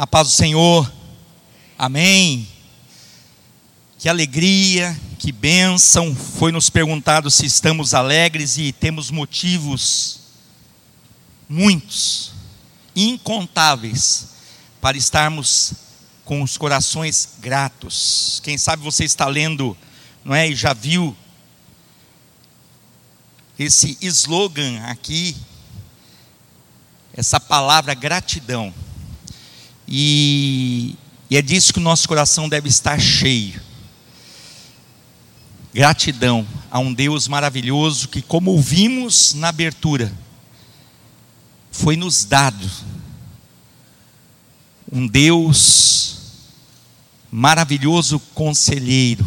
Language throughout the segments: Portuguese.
A paz do Senhor. Amém. Que alegria, que bênção. Foi nos perguntado se estamos alegres e temos motivos, muitos, incontáveis, para estarmos com os corações gratos. Quem sabe você está lendo, não é? E já viu esse slogan aqui, essa palavra gratidão. E, e é disso que o nosso coração deve estar cheio. Gratidão a um Deus maravilhoso que, como ouvimos na abertura, foi nos dado. Um Deus maravilhoso conselheiro,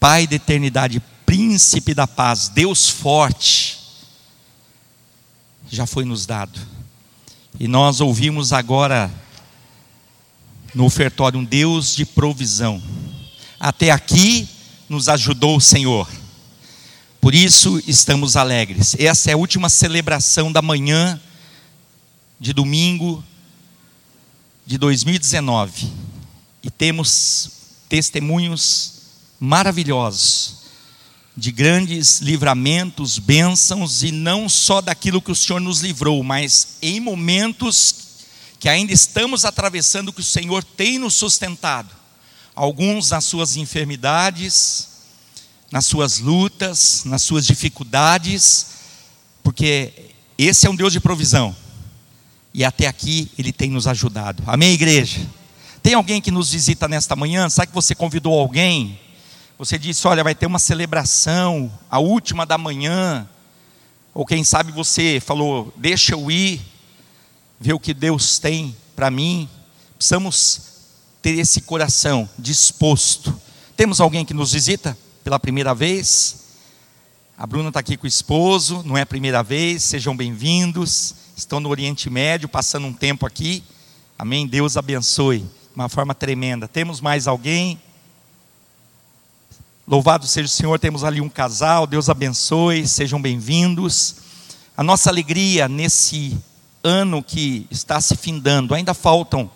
Pai da eternidade, príncipe da paz, Deus forte, já foi nos dado. E nós ouvimos agora no ofertório um Deus de provisão. Até aqui nos ajudou o Senhor. Por isso estamos alegres. Essa é a última celebração da manhã de domingo de 2019. E temos testemunhos maravilhosos de grandes livramentos, bênçãos, e não só daquilo que o Senhor nos livrou, mas em momentos que ainda estamos atravessando, que o Senhor tem nos sustentado. Alguns nas suas enfermidades, nas suas lutas, nas suas dificuldades, porque esse é um Deus de provisão. E até aqui ele tem nos ajudado. Amém, igreja? Tem alguém que nos visita nesta manhã? Sabe que você convidou alguém? Você disse: Olha, vai ter uma celebração, a última da manhã. Ou quem sabe você falou: Deixa eu ir, ver o que Deus tem para mim. Precisamos ter esse coração disposto. Temos alguém que nos visita pela primeira vez? A Bruna está aqui com o esposo, não é a primeira vez, sejam bem-vindos. Estão no Oriente Médio, passando um tempo aqui. Amém? Deus abençoe de uma forma tremenda. Temos mais alguém? Louvado seja o Senhor, temos ali um casal, Deus abençoe, sejam bem-vindos. A nossa alegria nesse ano que está se findando, ainda faltam,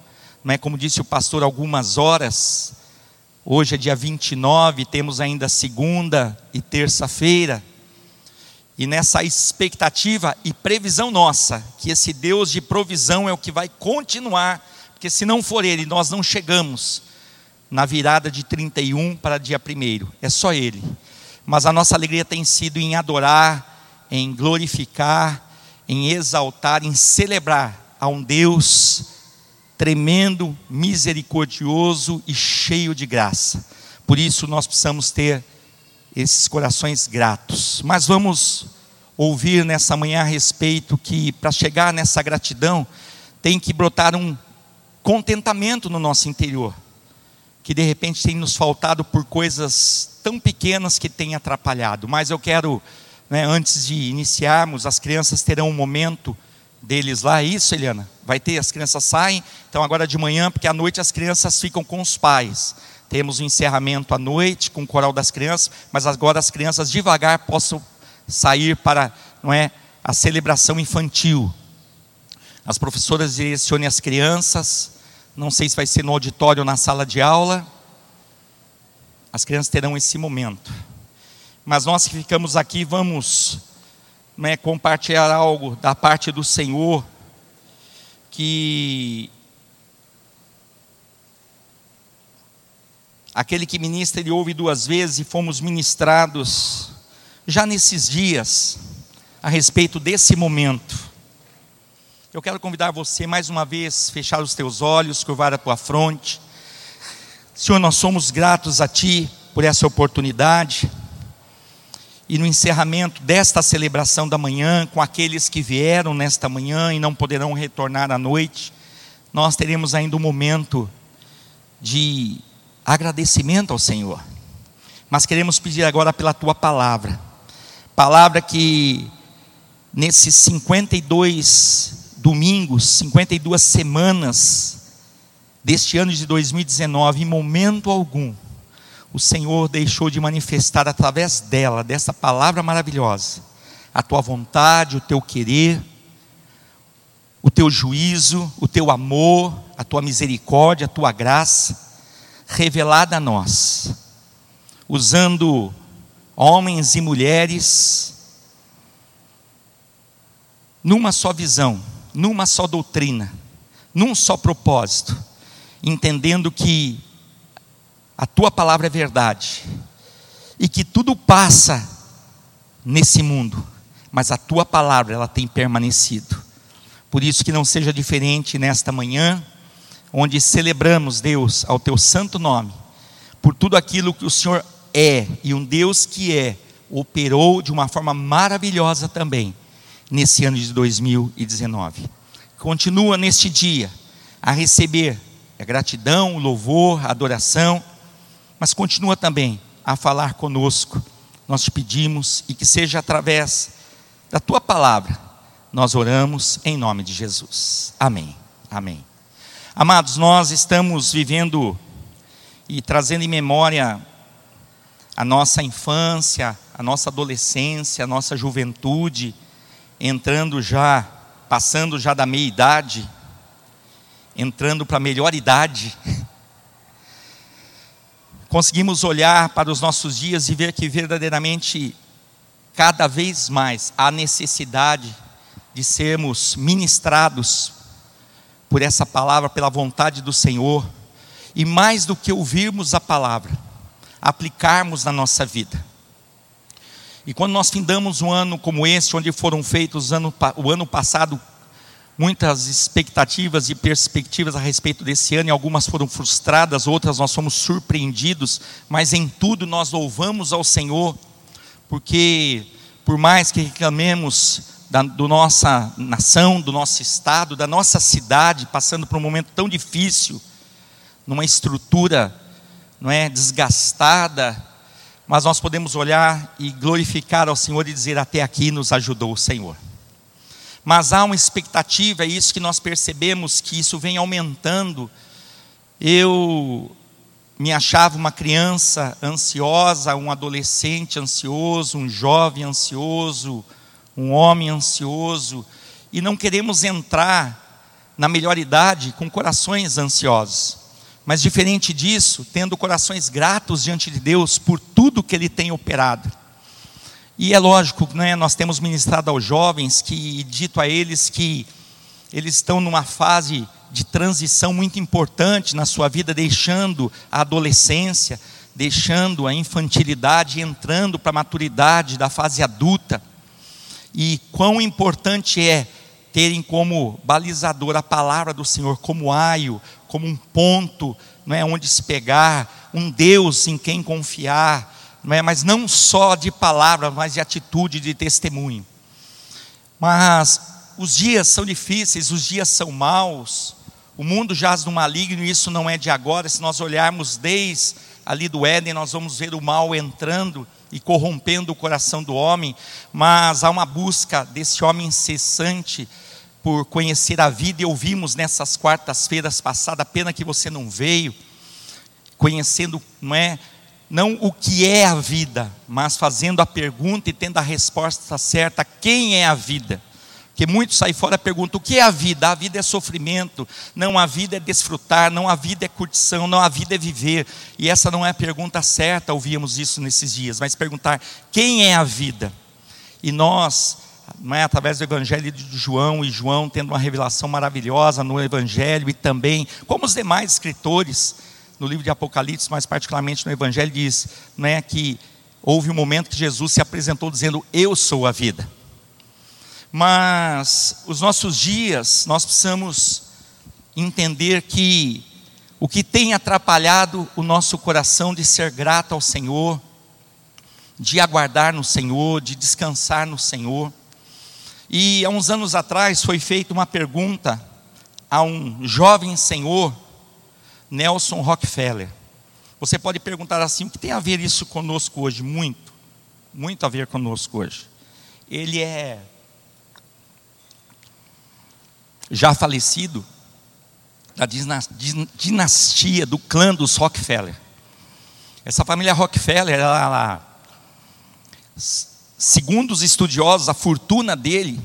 não é, como disse o pastor, algumas horas. Hoje é dia 29, temos ainda segunda e terça-feira. E nessa expectativa e previsão nossa, que esse Deus de provisão é o que vai continuar, porque se não for Ele, nós não chegamos na virada de 31 para dia 1. É só Ele. Mas a nossa alegria tem sido em adorar, em glorificar, em exaltar, em celebrar a um Deus tremendo, misericordioso e cheio de graça. Por isso nós precisamos ter esses corações gratos. Mas vamos ouvir nessa manhã a respeito que para chegar nessa gratidão tem que brotar um contentamento no nosso interior que de repente tem nos faltado por coisas tão pequenas que tem atrapalhado. Mas eu quero, né, antes de iniciarmos, as crianças terão um momento deles lá, é isso, Eliana? Vai ter, as crianças saem, então agora de manhã, porque à noite as crianças ficam com os pais. Temos o um encerramento à noite com o coral das crianças, mas agora as crianças devagar possam sair para, não é, a celebração infantil. As professoras direcionem as crianças, não sei se vai ser no auditório ou na sala de aula. As crianças terão esse momento. Mas nós que ficamos aqui vamos né, compartilhar algo da parte do Senhor que aquele que ministra ele ouve duas vezes e fomos ministrados já nesses dias a respeito desse momento. Eu quero convidar você mais uma vez, fechar os teus olhos, curvar a tua fronte. Senhor, nós somos gratos a Ti por essa oportunidade. E no encerramento desta celebração da manhã, com aqueles que vieram nesta manhã e não poderão retornar à noite, nós teremos ainda um momento de agradecimento ao Senhor. Mas queremos pedir agora pela tua palavra, palavra que nesses 52 domingos, 52 semanas deste ano de 2019, em momento algum, o Senhor deixou de manifestar através dela, dessa palavra maravilhosa, a tua vontade, o teu querer, o teu juízo, o teu amor, a tua misericórdia, a tua graça revelada a nós, usando homens e mulheres numa só visão, numa só doutrina, num só propósito, entendendo que a tua palavra é verdade e que tudo passa nesse mundo, mas a tua palavra ela tem permanecido. Por isso que não seja diferente nesta manhã, onde celebramos Deus ao teu santo nome, por tudo aquilo que o Senhor é e um Deus que é, operou de uma forma maravilhosa também nesse ano de 2019. Continua neste dia a receber a gratidão, o louvor, a adoração, mas continua também a falar conosco. Nós te pedimos e que seja através da tua palavra, nós oramos em nome de Jesus. Amém. Amém. Amados, nós estamos vivendo e trazendo em memória a nossa infância, a nossa adolescência, a nossa juventude, entrando já, passando já da meia idade, entrando para a melhor idade. Conseguimos olhar para os nossos dias e ver que verdadeiramente, cada vez mais, há necessidade de sermos ministrados por essa palavra, pela vontade do Senhor, e mais do que ouvirmos a palavra, aplicarmos na nossa vida. E quando nós findamos um ano como esse, onde foram feitos ano, o ano passado muitas expectativas e perspectivas a respeito desse ano, e algumas foram frustradas, outras nós fomos surpreendidos, mas em tudo nós louvamos ao Senhor, porque por mais que reclamemos da do nossa nação, do nosso estado, da nossa cidade, passando por um momento tão difícil, numa estrutura não é desgastada, mas nós podemos olhar e glorificar ao Senhor e dizer até aqui nos ajudou o Senhor. Mas há uma expectativa, é isso que nós percebemos que isso vem aumentando. Eu me achava uma criança ansiosa, um adolescente ansioso, um jovem ansioso, um homem ansioso, e não queremos entrar na melhor idade com corações ansiosos. Mas diferente disso, tendo corações gratos diante de Deus por tudo que Ele tem operado. E é lógico, né, nós temos ministrado aos jovens que dito a eles que eles estão numa fase de transição muito importante na sua vida, deixando a adolescência, deixando a infantilidade, entrando para a maturidade da fase adulta. E quão importante é terem como balizador a palavra do Senhor, como aio, como um ponto, não é onde se pegar, um Deus em quem confiar, não é? mas não só de palavra, mas de atitude, de testemunho. Mas os dias são difíceis, os dias são maus, o mundo jaz no maligno, e isso não é de agora. Se nós olharmos desde ali do Éden, nós vamos ver o mal entrando e corrompendo o coração do homem, mas há uma busca desse homem incessante por conhecer a vida, e ouvimos nessas quartas-feiras passadas, pena que você não veio, conhecendo, não é? não o que é a vida, mas fazendo a pergunta e tendo a resposta certa: quem é a vida? Porque muitos saem fora e perguntam: o que é a vida? A vida é sofrimento, não, a vida é desfrutar, não, a vida é curtição, não, a vida é viver. E essa não é a pergunta certa, ouvíamos isso nesses dias, mas perguntar: quem é a vida? E nós, é, através do Evangelho de João, e João tendo uma revelação maravilhosa no Evangelho, e também, como os demais escritores, no livro de Apocalipse, mais particularmente no Evangelho, diz né, que houve um momento que Jesus se apresentou dizendo: Eu sou a vida. Mas os nossos dias, nós precisamos entender que o que tem atrapalhado o nosso coração de ser grato ao Senhor, de aguardar no Senhor, de descansar no Senhor. E há uns anos atrás foi feita uma pergunta a um jovem senhor Nelson Rockefeller. Você pode perguntar assim: o que tem a ver isso conosco hoje? Muito, muito a ver conosco hoje. Ele é já falecido da dinastia do clã dos Rockefeller. Essa família Rockefeller, ela, ela, segundo os estudiosos, a fortuna dele,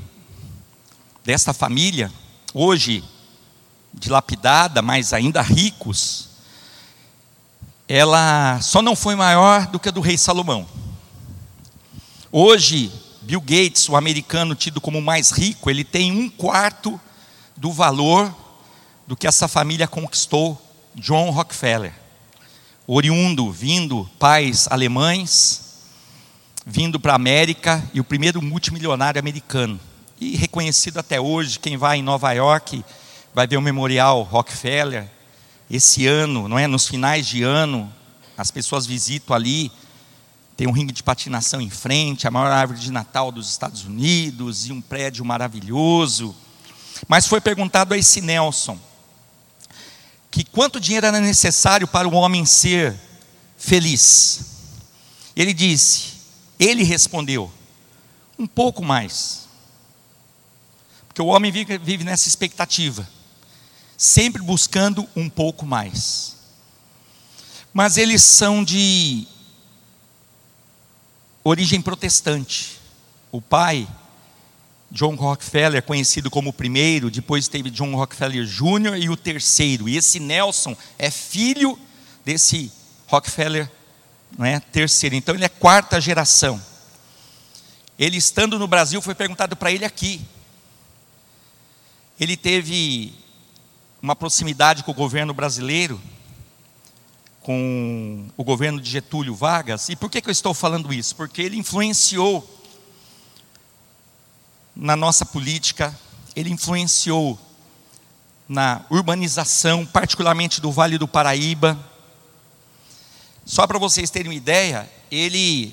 dessa família, hoje dilapidada, mas ainda ricos, ela só não foi maior do que a do rei Salomão. Hoje, Bill Gates, o americano tido como mais rico, ele tem um quarto do valor do que essa família conquistou, John Rockefeller. Oriundo, vindo, pais alemães, vindo para a América e o primeiro multimilionário americano. E reconhecido até hoje, quem vai em Nova York vai ver o memorial Rockefeller. Esse ano, não é? Nos finais de ano, as pessoas visitam ali tem um ringue de patinação em frente, a maior árvore de Natal dos Estados Unidos e um prédio maravilhoso. Mas foi perguntado a esse Nelson que quanto dinheiro era necessário para o homem ser feliz. Ele disse, ele respondeu, um pouco mais. Porque o homem vive, vive nessa expectativa, sempre buscando um pouco mais. Mas eles são de origem protestante. O pai, John Rockefeller, conhecido como o primeiro, depois teve John Rockefeller Jr. e o terceiro. E esse Nelson é filho desse Rockefeller não é, terceiro. Então ele é quarta geração. Ele estando no Brasil foi perguntado para ele aqui. Ele teve uma proximidade com o governo brasileiro com o governo de Getúlio Vargas. E por que, que eu estou falando isso? Porque ele influenciou na nossa política, ele influenciou na urbanização, particularmente do Vale do Paraíba. Só para vocês terem uma ideia, ele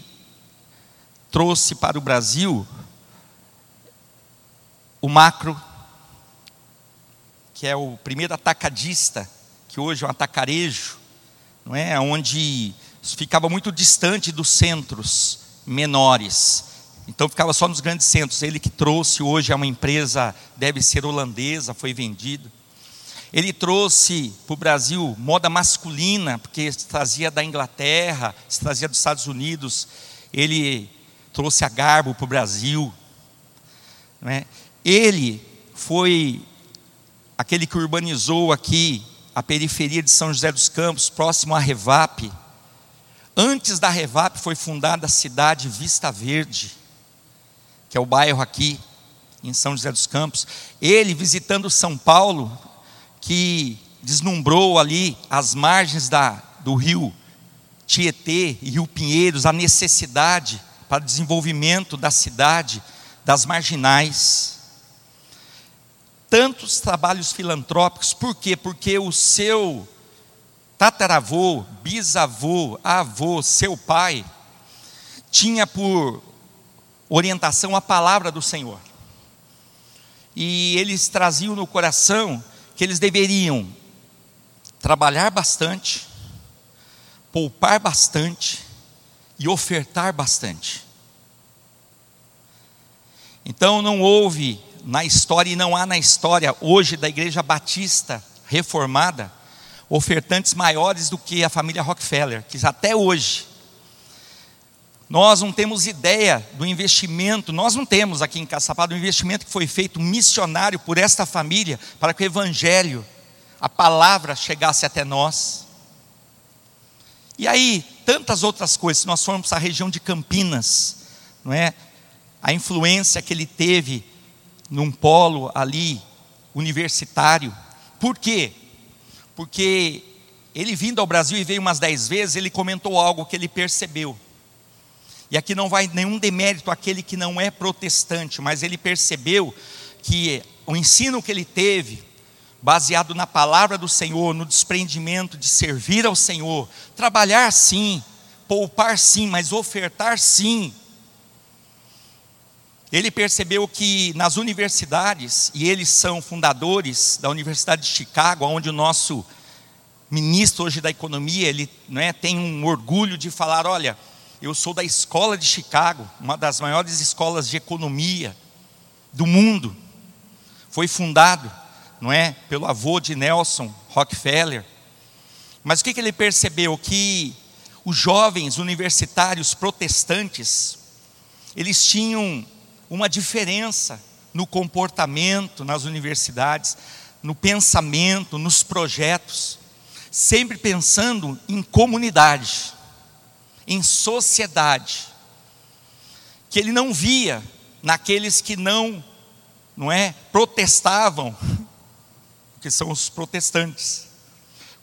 trouxe para o Brasil o macro, que é o primeiro atacadista, que hoje é um atacarejo, não é? onde ficava muito distante dos centros menores. Então ficava só nos grandes centros. Ele que trouxe hoje é uma empresa, deve ser holandesa, foi vendido. Ele trouxe para o Brasil moda masculina, porque se trazia da Inglaterra, se trazia dos Estados Unidos. Ele trouxe a Garbo para o Brasil. É? Ele foi aquele que urbanizou aqui a periferia de São José dos Campos, próximo à Revap. Antes da Revap foi fundada a cidade Vista Verde, que é o bairro aqui em São José dos Campos. Ele visitando São Paulo, que deslumbrou ali as margens da, do rio Tietê e Rio Pinheiros, a necessidade para o desenvolvimento da cidade, das marginais tantos trabalhos filantrópicos, por quê? Porque o seu tataravô, bisavô, avô, seu pai, tinha por orientação a palavra do Senhor. E eles traziam no coração que eles deveriam trabalhar bastante, poupar bastante e ofertar bastante. Então não houve na história, e não há na história hoje da Igreja Batista Reformada, ofertantes maiores do que a família Rockefeller, que até hoje nós não temos ideia do investimento, nós não temos aqui em Caçapá do investimento que foi feito missionário por esta família para que o evangelho, a palavra chegasse até nós. E aí, tantas outras coisas, se nós formos para a região de Campinas, não é? A influência que ele teve num polo ali universitário. Por quê? Porque ele vindo ao Brasil e veio umas dez vezes, ele comentou algo que ele percebeu. E aqui não vai nenhum demérito àquele que não é protestante, mas ele percebeu que o ensino que ele teve, baseado na palavra do Senhor, no desprendimento de servir ao Senhor, trabalhar sim, poupar sim, mas ofertar sim, ele percebeu que nas universidades, e eles são fundadores da Universidade de Chicago, onde o nosso ministro hoje da economia, ele né, tem um orgulho de falar, olha, eu sou da escola de Chicago, uma das maiores escolas de economia do mundo. Foi fundado, não é, pelo avô de Nelson Rockefeller. Mas o que, que ele percebeu? Que os jovens universitários protestantes, eles tinham uma diferença no comportamento nas universidades, no pensamento, nos projetos, sempre pensando em comunidade, em sociedade, que ele não via naqueles que não, não é, protestavam, que são os protestantes,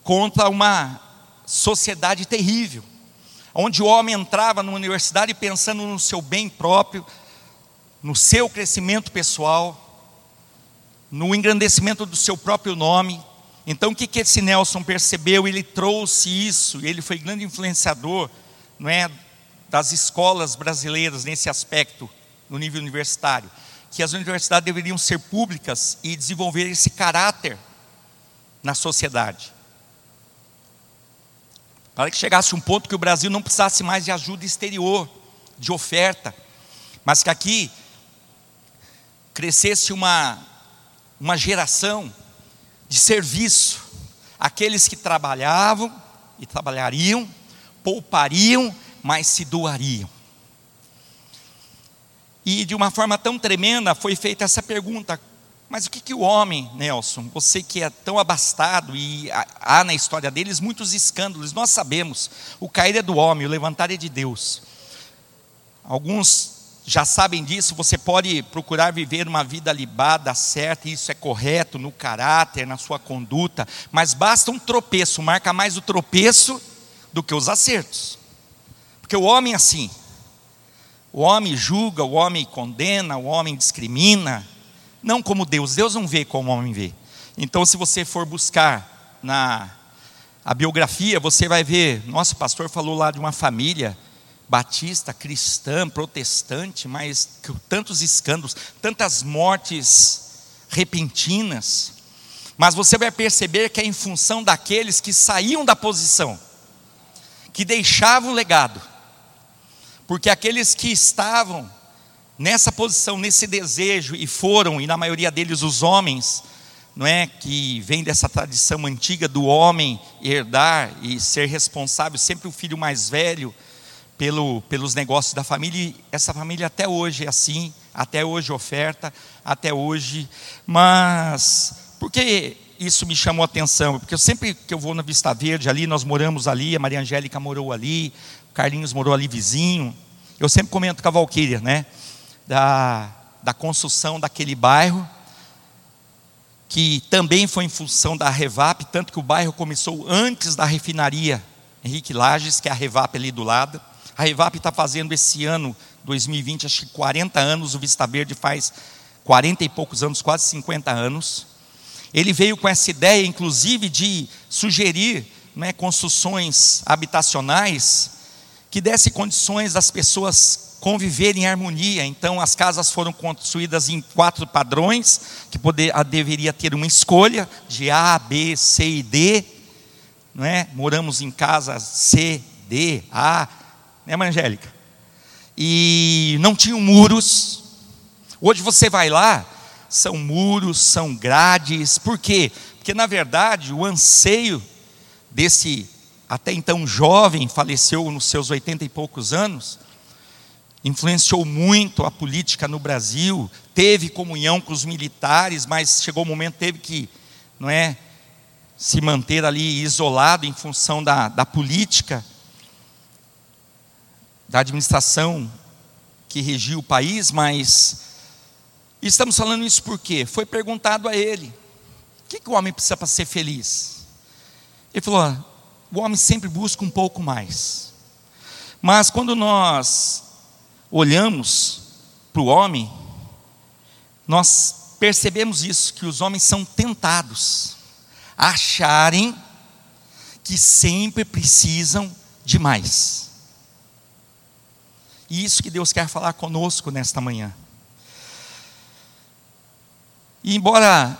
contra uma sociedade terrível, onde o homem entrava numa universidade pensando no seu bem próprio, no seu crescimento pessoal, no engrandecimento do seu próprio nome. Então, o que, que esse Nelson percebeu? Ele trouxe isso, ele foi grande influenciador não é, das escolas brasileiras nesse aspecto, no nível universitário. Que as universidades deveriam ser públicas e desenvolver esse caráter na sociedade. Para que chegasse um ponto que o Brasil não precisasse mais de ajuda exterior, de oferta, mas que aqui crescesse uma, uma geração de serviço, aqueles que trabalhavam e trabalhariam, poupariam, mas se doariam. E de uma forma tão tremenda foi feita essa pergunta: mas o que, que o homem, Nelson, você que é tão abastado, e há na história deles muitos escândalos, nós sabemos, o cair é do homem, o levantar é de Deus. Alguns já sabem disso, você pode procurar viver uma vida libada, certa, e isso é correto no caráter, na sua conduta, mas basta um tropeço, marca mais o tropeço do que os acertos. Porque o homem é assim, o homem julga, o homem condena, o homem discrimina, não como Deus, Deus não vê como o homem vê. Então, se você for buscar na a biografia, você vai ver, nosso pastor falou lá de uma família batista, cristã, protestante, mas tantos escândalos, tantas mortes repentinas. Mas você vai perceber que é em função daqueles que saíam da posição, que deixavam legado. Porque aqueles que estavam nessa posição, nesse desejo, e foram, e na maioria deles os homens, não é que vem dessa tradição antiga do homem herdar e ser responsável, sempre o filho mais velho pelo, pelos negócios da família, e essa família até hoje é assim, até hoje oferta, até hoje, mas por que isso me chamou a atenção? Porque eu sempre que eu vou na Vista Verde ali, nós moramos ali, a Maria Angélica morou ali, o Carlinhos morou ali vizinho, eu sempre comento com a Valquíria, né? da, da construção daquele bairro, que também foi em função da Revap, tanto que o bairro começou antes da refinaria Henrique Lages, que é a Revap ali do lado. A Revap está fazendo esse ano, 2020, acho que 40 anos, o Vista Verde faz 40 e poucos anos, quase 50 anos. Ele veio com essa ideia, inclusive, de sugerir né, construções habitacionais que desse condições das pessoas conviver em harmonia. Então, as casas foram construídas em quatro padrões, que poder, deveria ter uma escolha de A, B, C e D. É? Moramos em casas C, D, A, né, Angélica? E não tinham muros. Hoje você vai lá, são muros, são grades. Por quê? Porque, na verdade, o anseio desse até então jovem, faleceu nos seus oitenta e poucos anos, influenciou muito a política no Brasil, teve comunhão com os militares, mas chegou o um momento teve que, não é, se manter ali isolado em função da, da política, da administração que regia o país, mas estamos falando isso porque foi perguntado a ele: o que, que o homem precisa para ser feliz? Ele falou: o homem sempre busca um pouco mais. Mas quando nós olhamos para o homem, nós percebemos isso, que os homens são tentados a acharem que sempre precisam de mais. E isso que Deus quer falar conosco nesta manhã. E embora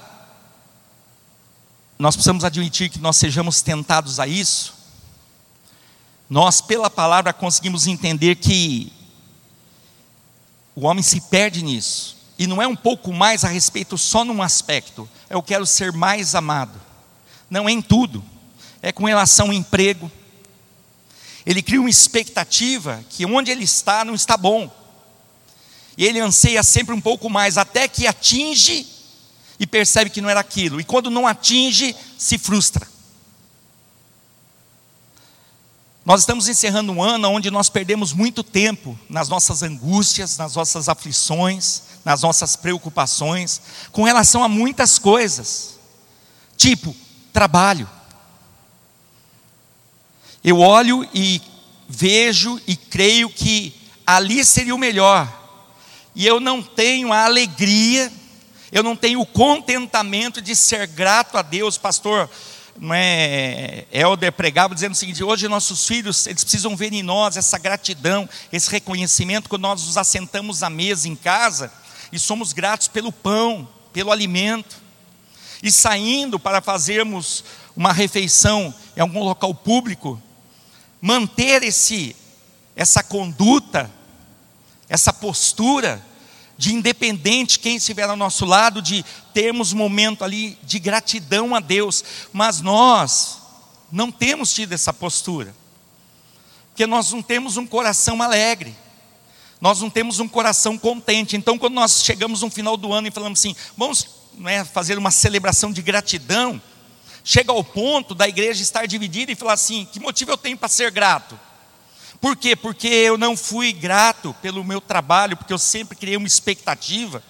nós possamos admitir que nós sejamos tentados a isso, nós, pela palavra, conseguimos entender que o homem se perde nisso. E não é um pouco mais a respeito só num aspecto. Eu quero ser mais amado. Não é em tudo. É com relação ao emprego. Ele cria uma expectativa que onde ele está não está bom. E ele anseia sempre um pouco mais, até que atinge e percebe que não era aquilo. E quando não atinge, se frustra. Nós estamos encerrando um ano onde nós perdemos muito tempo nas nossas angústias, nas nossas aflições, nas nossas preocupações, com relação a muitas coisas, tipo trabalho. Eu olho e vejo e creio que ali seria o melhor, e eu não tenho a alegria, eu não tenho o contentamento de ser grato a Deus, pastor. Não é, Helder pregava dizendo o seguinte: hoje nossos filhos eles precisam ver em nós essa gratidão, esse reconhecimento quando nós nos assentamos à mesa em casa e somos gratos pelo pão, pelo alimento, e saindo para fazermos uma refeição em algum local público, manter esse essa conduta, essa postura de independente quem estiver ao nosso lado, de termos momento ali de gratidão a Deus, mas nós não temos tido essa postura, porque nós não temos um coração alegre, nós não temos um coração contente. Então, quando nós chegamos no final do ano e falamos assim, vamos né, fazer uma celebração de gratidão, chega ao ponto da igreja estar dividida e falar assim: que motivo eu tenho para ser grato? Por quê? Porque eu não fui grato pelo meu trabalho, porque eu sempre criei uma expectativa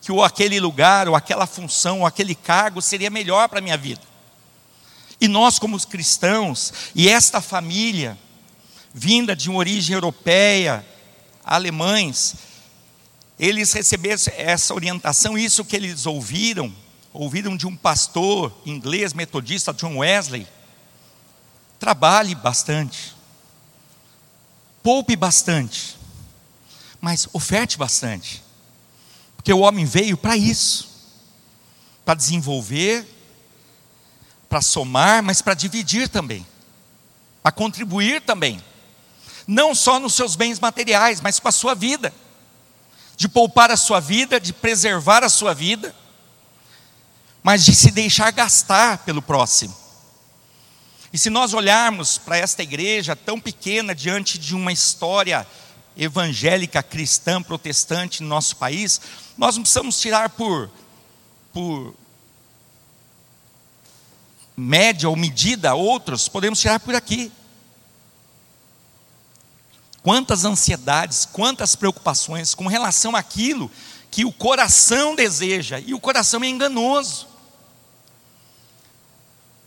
que ou aquele lugar, ou aquela função, ou aquele cargo seria melhor para a minha vida. E nós, como cristãos, e esta família, vinda de uma origem europeia, alemães, eles receberam essa orientação, isso que eles ouviram, ouviram de um pastor inglês metodista, John Wesley. Trabalhe bastante poupe bastante, mas oferte bastante, porque o homem veio para isso para desenvolver, para somar, mas para dividir também, para contribuir também, não só nos seus bens materiais, mas com a sua vida, de poupar a sua vida, de preservar a sua vida, mas de se deixar gastar pelo próximo. E se nós olharmos para esta igreja tão pequena diante de uma história evangélica cristã protestante no nosso país, nós não precisamos tirar por, por média ou medida outros, podemos tirar por aqui. Quantas ansiedades, quantas preocupações com relação àquilo que o coração deseja, e o coração é enganoso.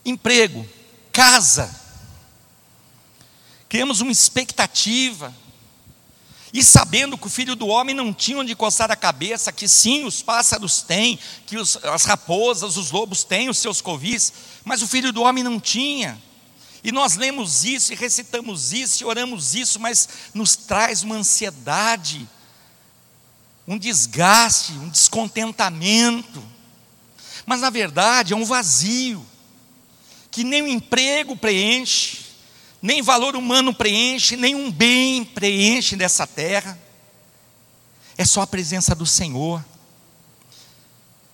Emprego, casa, criamos uma expectativa, e sabendo que o filho do homem não tinha onde coçar a cabeça, que sim, os pássaros têm, que os, as raposas, os lobos têm os seus covis, mas o filho do homem não tinha. E nós lemos isso e recitamos isso e oramos isso, mas nos traz uma ansiedade, um desgaste, um descontentamento. Mas na verdade é um vazio que nem o emprego preenche, nem valor humano preenche, nem um bem preenche dessa terra. É só a presença do Senhor.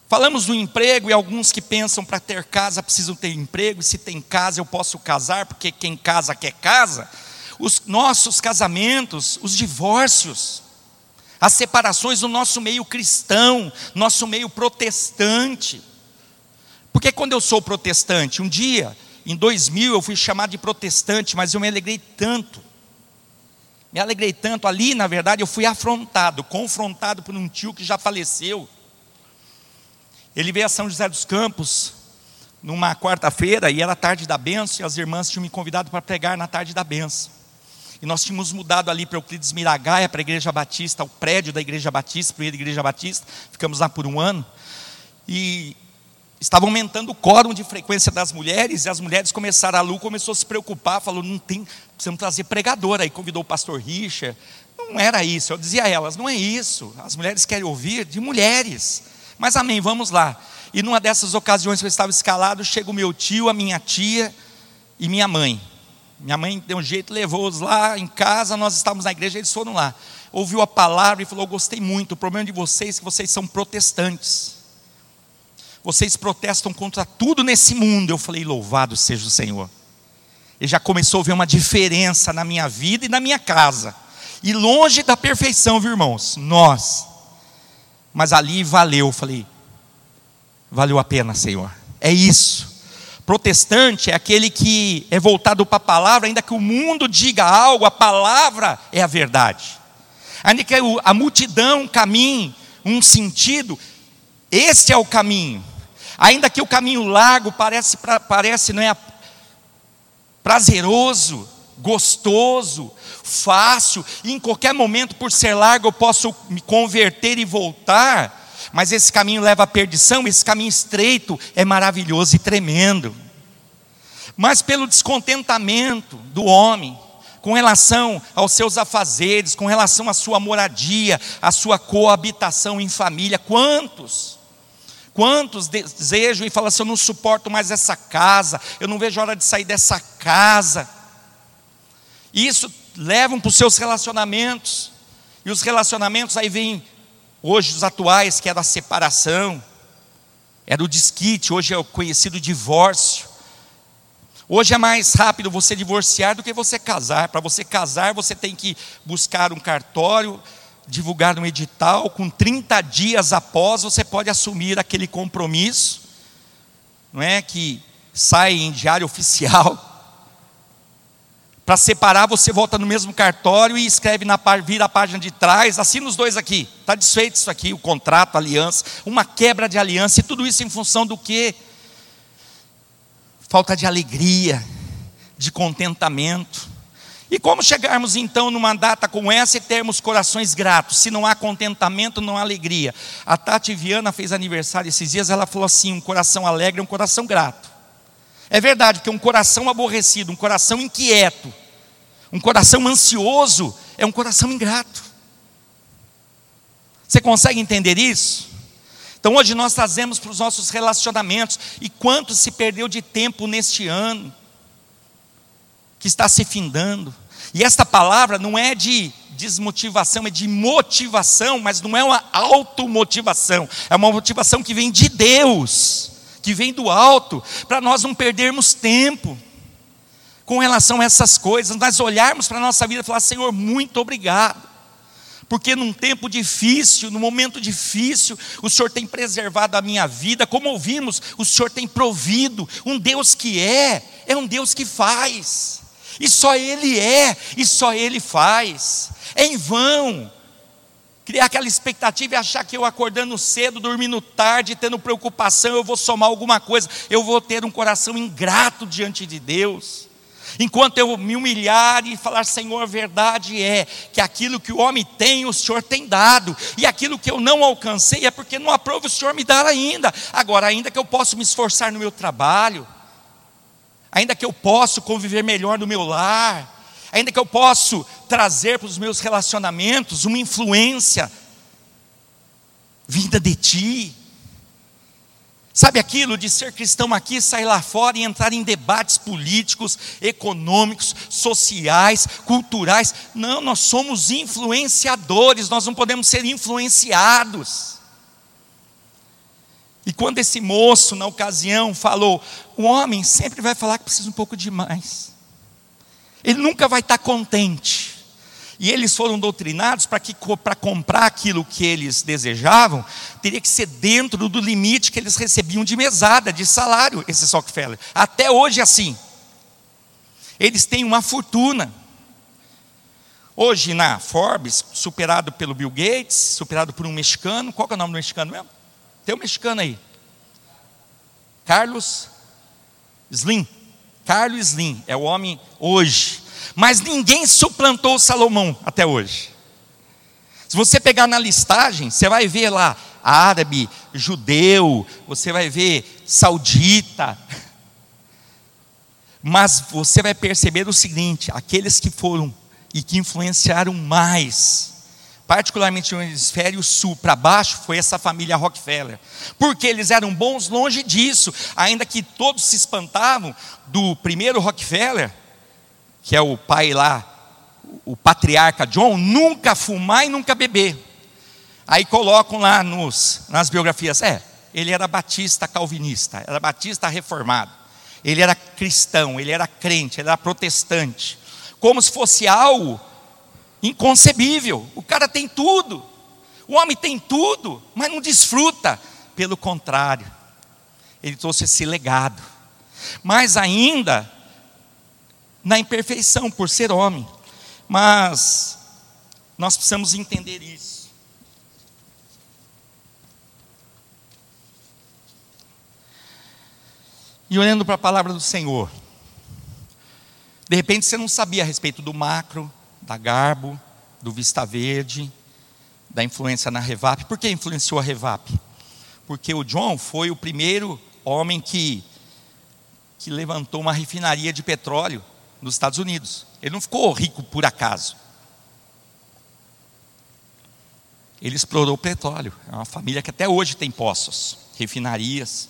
Falamos do emprego e alguns que pensam para ter casa precisam ter emprego, e se tem casa eu posso casar, porque quem casa quer casa. Os nossos casamentos, os divórcios, as separações do nosso meio cristão, nosso meio protestante, porque quando eu sou protestante, um dia, em 2000, eu fui chamado de protestante, mas eu me alegrei tanto. Me alegrei tanto. Ali, na verdade, eu fui afrontado, confrontado por um tio que já faleceu. Ele veio a São José dos Campos numa quarta-feira e era tarde da benção, e as irmãs tinham me convidado para pregar na tarde da benção. E nós tínhamos mudado ali para Euclides Miragaia, para a Igreja Batista, o prédio da Igreja Batista, para a Igreja Batista. Ficamos lá por um ano. E estava aumentando o quórum de frequência das mulheres, e as mulheres começaram, a Lu começou a se preocupar, falou, não tem, precisamos trazer pregador, aí convidou o pastor Richard, não era isso, eu dizia a elas, não é isso, as mulheres querem ouvir de mulheres, mas amém, vamos lá, e numa dessas ocasiões que eu estava escalado, chega o meu tio, a minha tia e minha mãe, minha mãe deu um jeito, levou-os lá em casa, nós estávamos na igreja, eles foram lá, ouviu a palavra e falou, gostei muito, o problema de vocês é que vocês são protestantes, vocês protestam contra tudo nesse mundo. Eu falei, louvado seja o Senhor. E já começou a ver uma diferença na minha vida e na minha casa. E longe da perfeição, viu, irmãos? Nós. Mas ali valeu, falei, valeu a pena, Senhor. É isso. Protestante é aquele que é voltado para a palavra, ainda que o mundo diga algo, a palavra é a verdade. Ainda que a multidão caminhe um sentido, esse é o caminho. Ainda que o caminho largo parece, parece não é prazeroso, gostoso, fácil, e em qualquer momento, por ser largo, eu posso me converter e voltar, mas esse caminho leva à perdição, esse caminho estreito é maravilhoso e tremendo. Mas pelo descontentamento do homem, com relação aos seus afazeres, com relação à sua moradia, à sua coabitação em família, quantos? Quantos desejam e falam assim: eu não suporto mais essa casa, eu não vejo a hora de sair dessa casa. Isso levam para os seus relacionamentos, e os relacionamentos aí vêm hoje os atuais, que é da separação, era o desquite, hoje é o conhecido divórcio. Hoje é mais rápido você divorciar do que você casar. Para você casar, você tem que buscar um cartório, divulgar um edital, com 30 dias após você pode assumir aquele compromisso, não é que sai em diário oficial. Para separar, você volta no mesmo cartório e escreve na vira a página de trás, assina os dois aqui. Está desfeito isso aqui, o contrato, a aliança, uma quebra de aliança, e tudo isso em função do que? Falta de alegria, de contentamento. E como chegarmos então numa data como essa e termos corações gratos? Se não há contentamento, não há alegria. A Tati Viana fez aniversário esses dias, ela falou assim: um coração alegre é um coração grato. É verdade, porque um coração aborrecido, um coração inquieto, um coração ansioso é um coração ingrato. Você consegue entender isso? Então hoje nós trazemos para os nossos relacionamentos e quanto se perdeu de tempo neste ano que está se findando. E esta palavra não é de desmotivação, é de motivação, mas não é uma automotivação, é uma motivação que vem de Deus, que vem do alto, para nós não perdermos tempo com relação a essas coisas, nós olharmos para a nossa vida e falar: Senhor, muito obrigado. Porque num tempo difícil, num momento difícil, o Senhor tem preservado a minha vida, como ouvimos, o Senhor tem provido. Um Deus que é, é um Deus que faz. E só Ele é, e só Ele faz. É em vão criar aquela expectativa e achar que eu acordando cedo, dormindo tarde, tendo preocupação, eu vou somar alguma coisa, eu vou ter um coração ingrato diante de Deus. Enquanto eu me humilhar e falar, Senhor, a verdade é que aquilo que o homem tem, o Senhor tem dado, e aquilo que eu não alcancei é porque não aprova o Senhor me dar ainda. Agora, ainda que eu possa me esforçar no meu trabalho, ainda que eu possa conviver melhor no meu lar, ainda que eu possa trazer para os meus relacionamentos uma influência vinda de Ti. Sabe aquilo de ser cristão aqui, sair lá fora e entrar em debates políticos, econômicos, sociais, culturais? Não, nós somos influenciadores, nós não podemos ser influenciados. E quando esse moço, na ocasião, falou: o homem sempre vai falar que precisa um pouco de mais, ele nunca vai estar contente. E eles foram doutrinados para que para comprar aquilo que eles desejavam, teria que ser dentro do limite que eles recebiam de mesada, de salário, esse Rockefeller. Até hoje é assim. Eles têm uma fortuna. Hoje na Forbes, superado pelo Bill Gates, superado por um mexicano, qual é o nome do mexicano mesmo? Tem um mexicano aí. Carlos Slim. Carlos Slim é o homem hoje. Mas ninguém suplantou Salomão até hoje. Se você pegar na listagem, você vai ver lá árabe, judeu, você vai ver saudita. Mas você vai perceber o seguinte: aqueles que foram e que influenciaram mais particularmente no hemisfério sul para baixo, foi essa família Rockefeller. Porque eles eram bons longe disso, ainda que todos se espantavam do primeiro Rockefeller, que é o pai lá, o patriarca John, nunca fumar e nunca beber. Aí colocam lá nos, nas biografias, é, ele era batista calvinista, era batista reformado, ele era cristão, ele era crente, ele era protestante, como se fosse algo inconcebível. O cara tem tudo. O homem tem tudo, mas não desfruta. Pelo contrário, ele trouxe esse legado. Mais ainda, na imperfeição, por ser homem. Mas nós precisamos entender isso. E olhando para a palavra do Senhor, de repente você não sabia a respeito do macro, da Garbo, do Vista Verde, da influência na Revap. Por que influenciou a Revap? Porque o John foi o primeiro homem que, que levantou uma refinaria de petróleo nos Estados Unidos. Ele não ficou rico por acaso. Ele explorou o petróleo. É uma família que até hoje tem poços, refinarias.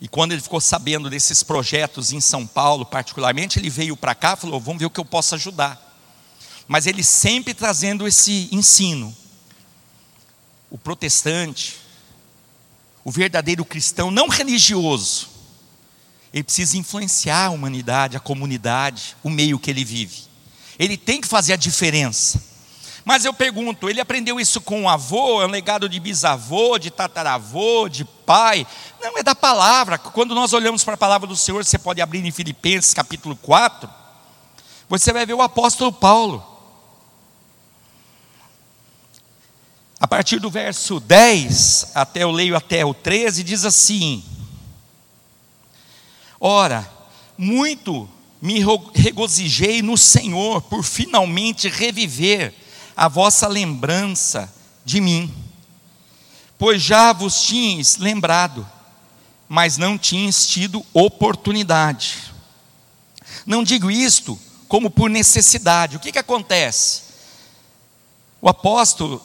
E quando ele ficou sabendo desses projetos em São Paulo, particularmente, ele veio para cá e falou: vamos ver o que eu posso ajudar. Mas ele sempre trazendo esse ensino. O protestante, o verdadeiro cristão, não religioso, ele precisa influenciar a humanidade, a comunidade, o meio que ele vive. Ele tem que fazer a diferença. Mas eu pergunto, ele aprendeu isso com o avô, é um legado de bisavô, de tataravô, de pai? Não, é da palavra. Quando nós olhamos para a palavra do Senhor, você pode abrir em Filipenses capítulo 4, você vai ver o apóstolo Paulo. A partir do verso 10, até eu leio até o 13, diz assim: Ora, muito me regozijei no Senhor por finalmente reviver a vossa lembrança de mim, pois já vos tinhas lembrado, mas não tinhas tido oportunidade. Não digo isto como por necessidade. O que, que acontece? O apóstolo,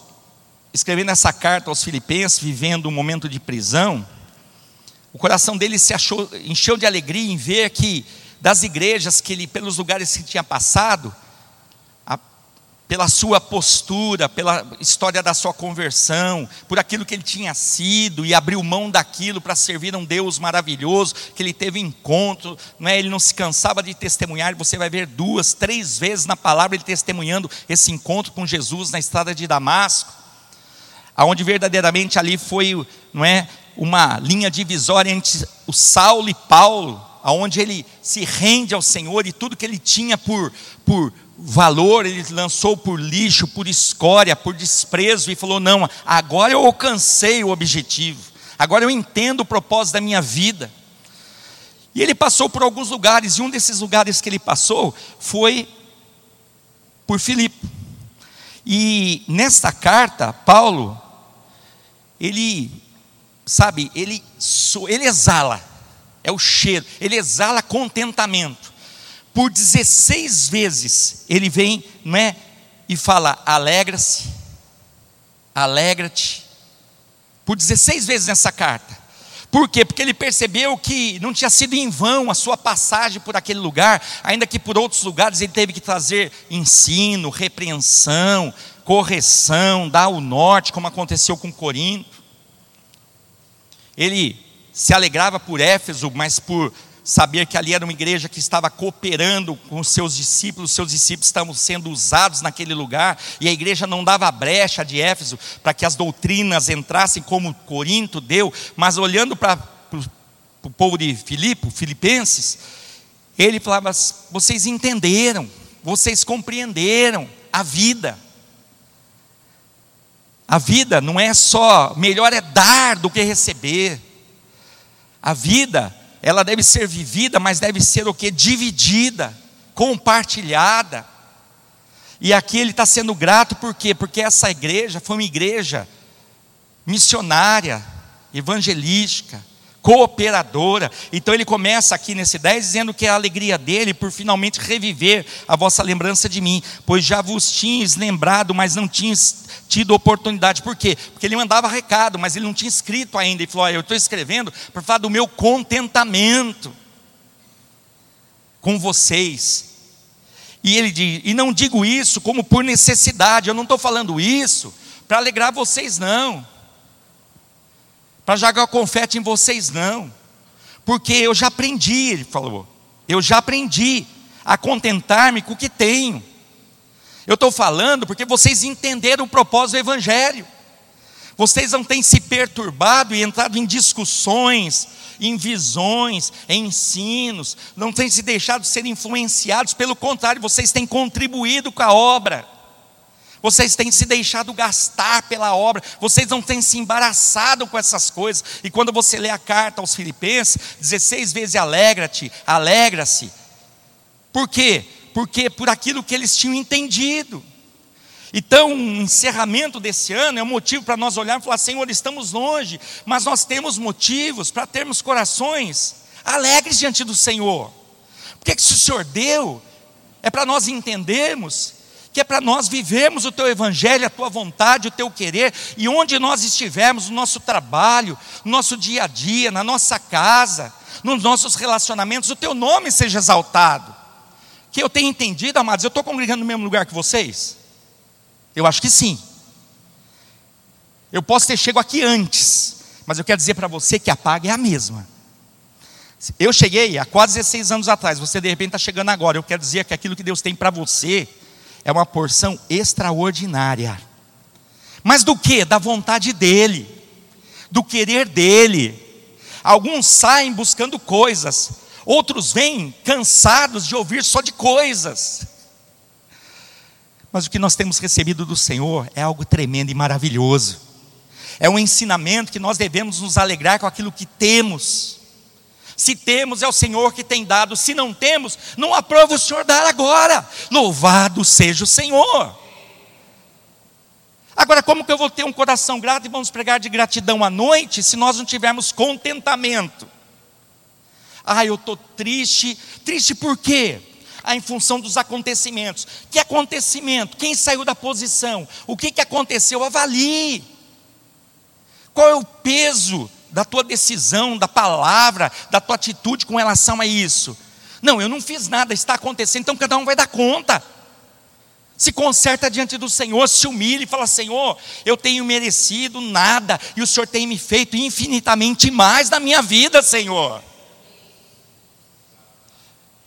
escrevendo essa carta aos Filipenses, vivendo um momento de prisão, o coração dele se achou, encheu de alegria em ver que das igrejas que ele, pelos lugares que tinha passado, pela sua postura, pela história da sua conversão, por aquilo que ele tinha sido e abriu mão daquilo para servir a um Deus maravilhoso, que ele teve encontro, não é? ele não se cansava de testemunhar, você vai ver duas, três vezes na palavra ele testemunhando esse encontro com Jesus na estrada de Damasco, aonde verdadeiramente ali foi, não é, uma linha divisória entre o Saulo e Paulo, aonde ele se rende ao Senhor e tudo que ele tinha por, por valor ele lançou por lixo, por escória, por desprezo e falou: Não, agora eu alcancei o objetivo, agora eu entendo o propósito da minha vida. E ele passou por alguns lugares, e um desses lugares que ele passou foi por Filipe. E nesta carta, Paulo, ele, sabe, ele, ele exala, é o cheiro, ele exala contentamento por 16 vezes ele vem, não é? E fala: alegra-se, alegra-te. Por 16 vezes nessa carta. Por quê? Porque ele percebeu que não tinha sido em vão a sua passagem por aquele lugar, ainda que por outros lugares ele teve que trazer ensino, repreensão, correção, dar o norte, como aconteceu com Corinto. Ele se alegrava por Éfeso, mas por saber que ali era uma igreja que estava cooperando com seus discípulos, os seus discípulos estavam sendo usados naquele lugar, e a igreja não dava brecha de Éfeso para que as doutrinas entrassem como Corinto deu, mas olhando para o povo de Filipe, filipenses, ele falava: vocês entenderam, vocês compreenderam a vida. A vida não é só, melhor é dar do que receber. A vida ela deve ser vivida, mas deve ser o que? Dividida, compartilhada. E aqui ele está sendo grato, por quê? Porque essa igreja foi uma igreja missionária, evangelística, cooperadora. Então ele começa aqui nesse 10 dizendo que é a alegria dele por finalmente reviver a vossa lembrança de mim, pois já vos tinhas lembrado, mas não tinhas tido oportunidade. Por quê? Porque ele mandava recado, mas ele não tinha escrito ainda. Ele falou: Eu estou escrevendo para falar do meu contentamento com vocês. E ele diz: E não digo isso como por necessidade, eu não estou falando isso para alegrar vocês, não para jogar confete em vocês, não. Porque eu já aprendi, ele falou. Eu já aprendi a contentar-me com o que tenho. Eu estou falando porque vocês entenderam o propósito do Evangelho. Vocês não têm se perturbado e entrado em discussões, em visões, em ensinos, não têm se deixado ser influenciados, pelo contrário, vocês têm contribuído com a obra, vocês têm se deixado gastar pela obra, vocês não têm se embaraçado com essas coisas, e quando você lê a carta aos Filipenses, 16 vezes alegra-te, alegra-se, por quê? Porque por aquilo que eles tinham entendido, então, o encerramento desse ano é um motivo para nós olharmos e falar: Senhor, estamos longe, mas nós temos motivos para termos corações alegres diante do Senhor. Porque que se o Senhor deu, é para nós entendermos que é para nós vivermos o teu evangelho, a tua vontade, o teu querer, e onde nós estivermos, no nosso trabalho, no nosso dia a dia, na nossa casa, nos nossos relacionamentos, o teu nome seja exaltado. Que eu tenho entendido, amados, eu estou congregando no mesmo lugar que vocês? Eu acho que sim. Eu posso ter chego aqui antes, mas eu quero dizer para você que a paga é a mesma. Eu cheguei há quase 16 anos atrás, você de repente está chegando agora. Eu quero dizer que aquilo que Deus tem para você é uma porção extraordinária. Mas do que? Da vontade dEle, do querer dEle. Alguns saem buscando coisas, outros vêm cansados de ouvir só de coisas. Mas o que nós temos recebido do Senhor é algo tremendo e maravilhoso. É um ensinamento que nós devemos nos alegrar com aquilo que temos. Se temos, é o Senhor que tem dado. Se não temos, não aprova o Senhor dar agora. Louvado seja o Senhor. Agora, como que eu vou ter um coração grato e vamos pregar de gratidão à noite se nós não tivermos contentamento? Ah, eu estou triste. Triste por quê? em função dos acontecimentos. Que acontecimento? Quem saiu da posição? O que, que aconteceu? Avalie. Qual é o peso da tua decisão, da palavra, da tua atitude com relação a isso? Não, eu não fiz nada, está acontecendo, então cada um vai dar conta. Se conserta diante do Senhor, se humilha e fala: Senhor, eu tenho merecido nada, e o Senhor tem me feito infinitamente mais na minha vida, Senhor.